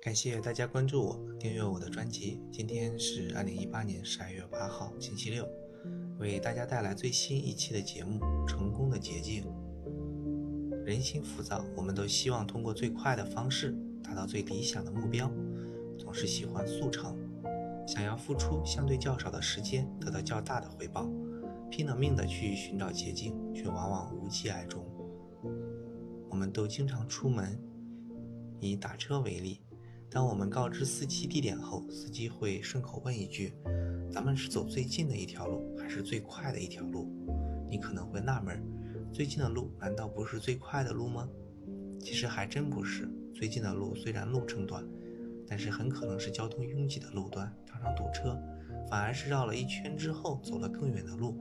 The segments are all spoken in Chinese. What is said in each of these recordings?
感谢大家关注我，订阅我的专辑。今天是二零一八年十二月八号，星期六，为大家带来最新一期的节目《成功的捷径》。人心浮躁，我们都希望通过最快的方式达到最理想的目标，总是喜欢速成，想要付出相对较少的时间得到较大的回报，拼了命的去寻找捷径，却往往无疾而终。我们都经常出门，以打车为例。当我们告知司机地点后，司机会顺口问一句：“咱们是走最近的一条路，还是最快的一条路？”你可能会纳闷，最近的路难道不是最快的路吗？其实还真不是。最近的路虽然路程短，但是很可能是交通拥挤的路段，常常堵车，反而是绕了一圈之后走了更远的路，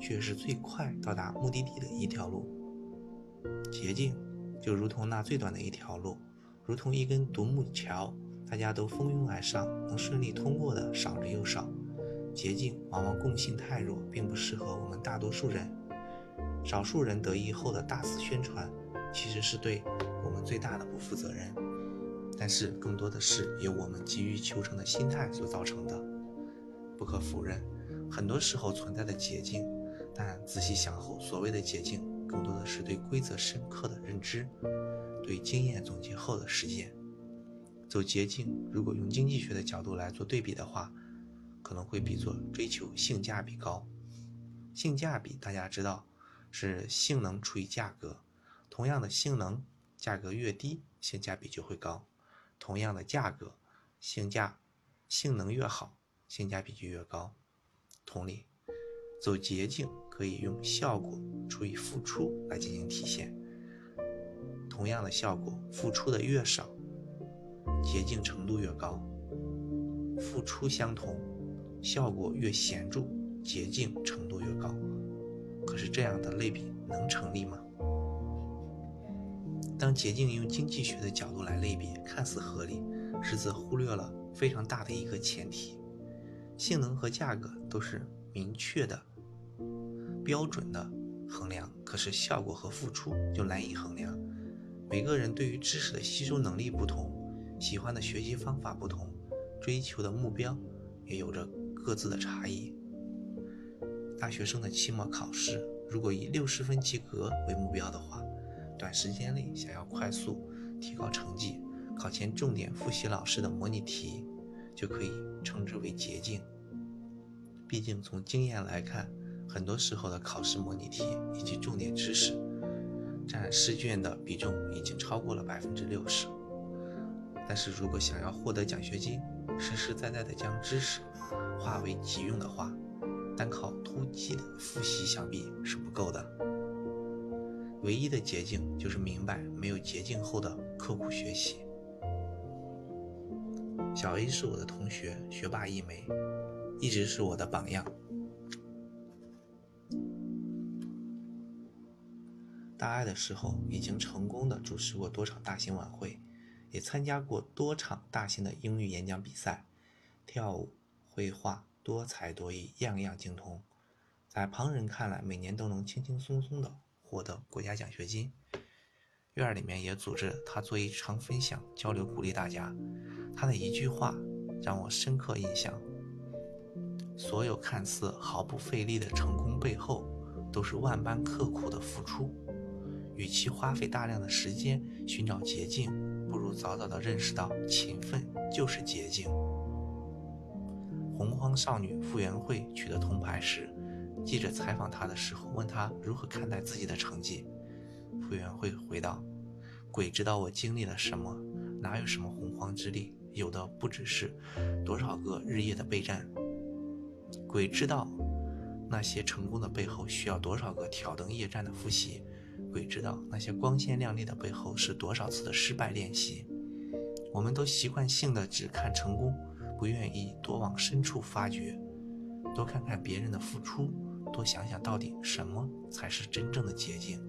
却是最快到达目的地的一条路。捷径就如同那最短的一条路。如同一根独木桥，大家都蜂拥而上，能顺利通过的少之又少。捷径往往共性太弱，并不适合我们大多数人。少数人得意后的大肆宣传，其实是对我们最大的不负责任。但是更多的是由我们急于求成的心态所造成的。不可否认，很多时候存在的捷径，但仔细想后，所谓的捷径，更多的是对规则深刻的认知。对经验总结后的实践，走捷径，如果用经济学的角度来做对比的话，可能会比作追求性价比高。性价比大家知道是性能除以价格，同样的性能，价格越低，性价比就会高；同样的价格，性价性能越好，性价比就越高。同理，走捷径可以用效果除以付出来进行体现。同样的效果，付出的越少，捷径程度越高；付出相同，效果越显著，捷径程度越高。可是这样的类比能成立吗？当捷径用经济学的角度来类比，看似合理，实则忽略了非常大的一个前提：性能和价格都是明确的、标准的衡量，可是效果和付出就难以衡量。每个人对于知识的吸收能力不同，喜欢的学习方法不同，追求的目标也有着各自的差异。大学生的期末考试，如果以六十分及格为目标的话，短时间内想要快速提高成绩，考前重点复习老师的模拟题，就可以称之为捷径。毕竟从经验来看，很多时候的考试模拟题以及重点知识。占试卷的比重已经超过了百分之六十，但是如果想要获得奖学金，实实在在的将知识化为己用的话，单靠突击的复习想必是不够的。唯一的捷径就是明白没有捷径后的刻苦学习。小 A 是我的同学，学霸一枚，一直是我的榜样。大二的时候，已经成功的主持过多场大型晚会，也参加过多场大型的英语演讲比赛，跳舞、绘画，多才多艺，样样精通。在旁人看来，每年都能轻轻松松的获得国家奖学金。院里面也组织他做一场分享交流，鼓励大家。他的一句话让我深刻印象：所有看似毫不费力的成功背后，都是万般刻苦的付出。与其花费大量的时间寻找捷径，不如早早的认识到勤奋就是捷径。洪荒少女傅园慧取得铜牌时，记者采访她的时候问她如何看待自己的成绩，傅园慧回道：“鬼知道我经历了什么，哪有什么洪荒之力，有的不只是多少个日夜的备战。鬼知道那些成功的背后需要多少个挑灯夜战的复习。”鬼知道那些光鲜亮丽的背后是多少次的失败练习。我们都习惯性的只看成功，不愿意多往深处发掘，多看看别人的付出，多想想到底什么才是真正的捷径。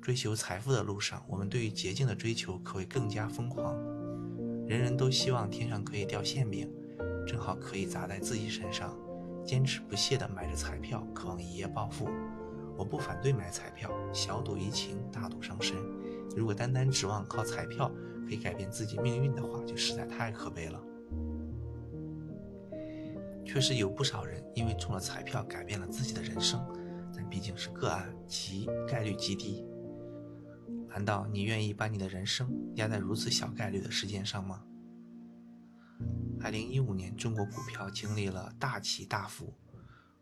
追求财富的路上，我们对于捷径的追求可谓更加疯狂。人人都希望天上可以掉馅饼，正好可以砸在自己身上，坚持不懈地买着彩票，渴望一夜暴富。我不反对买彩票，小赌怡情，大赌伤身。如果单单指望靠彩票可以改变自己命运的话，就实在太可悲了。确实有不少人因为中了彩票改变了自己的人生，但毕竟是个案，其概率极低。难道你愿意把你的人生压在如此小概率的事件上吗？二零一五年，中国股票经历了大起大伏，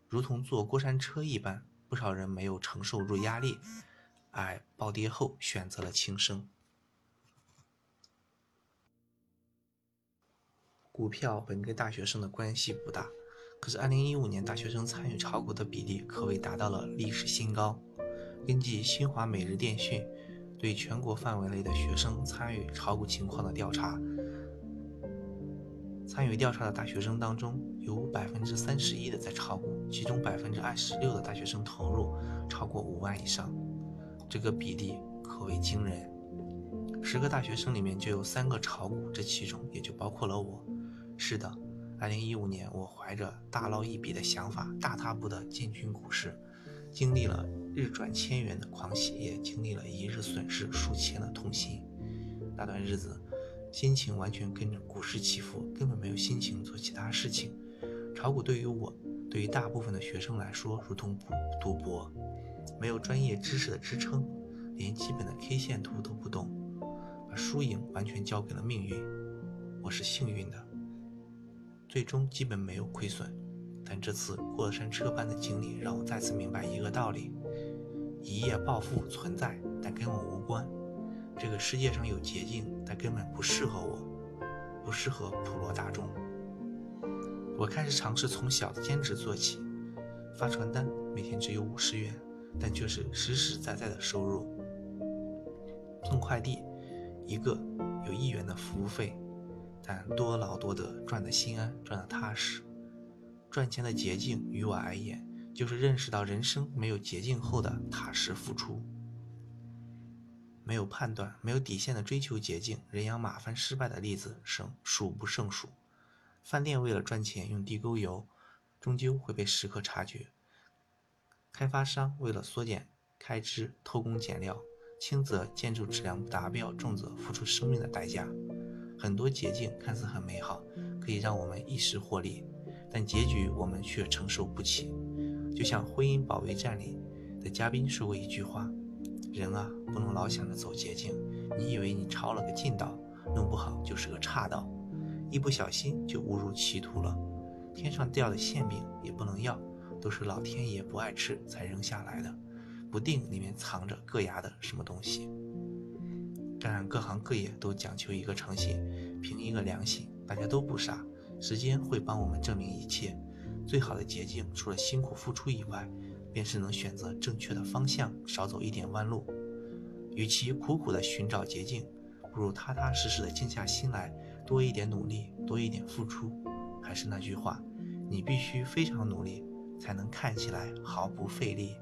如同坐过山车一般，不少人没有承受住压力，而暴跌后选择了轻生。股票本跟大学生的关系不大，可是二零一五年大学生参与炒股的比例可谓达到了历史新高。根据新华每日电讯。对全国范围内的学生参与炒股情况的调查，参与调查的大学生当中，有百分之三十一的在炒股，其中百分之二十六的大学生投入超过五万以上，这个比例可谓惊人。十个大学生里面就有三个炒股，这其中也就包括了我。是的，二零一五年我怀着大捞一笔的想法，大踏步的进军股市，经历了。日赚千元的狂喜，也经历了一日损失数千的痛心。那段日子，心情完全跟着股市起伏，根本没有心情做其他事情。炒股对于我，对于大部分的学生来说，如同赌博，没有专业知识的支撑，连基本的 K 线图都不懂，把输赢完全交给了命运。我是幸运的，最终基本没有亏损。但这次过山车般的经历，让我再次明白一个道理。一夜暴富存在，但跟我无关。这个世界上有捷径，但根本不适合我，不适合普罗大众。我开始尝试从小的兼职做起，发传单，每天只有五十元，但却是实实在在的收入。送快递，一个有一元的服务费，但多劳多得，赚得心安，赚得踏实。赚钱的捷径于我而言。就是认识到人生没有捷径后的踏实付出，没有判断、没有底线的追求捷径，人仰马翻失败的例子胜数不胜数。饭店为了赚钱用地沟油，终究会被食客察觉；开发商为了缩减开支偷工减料，轻则建筑质量不达标，重则付出生命的代价。很多捷径看似很美好，可以让我们一时获利，但结局我们却承受不起。就像《婚姻保卫战》里的嘉宾说过一句话：“人啊，不能老想着走捷径。你以为你抄了个近道，弄不好就是个岔道，一不小心就误入歧途了。天上掉的馅饼也不能要，都是老天爷不爱吃才扔下来的，不定里面藏着硌牙的什么东西。当然，各行各业都讲求一个诚信，凭一个良心，大家都不傻，时间会帮我们证明一切。”最好的捷径，除了辛苦付出以外，便是能选择正确的方向，少走一点弯路。与其苦苦的寻找捷径，不如踏踏实实的静下心来，多一点努力，多一点付出。还是那句话，你必须非常努力，才能看起来毫不费力。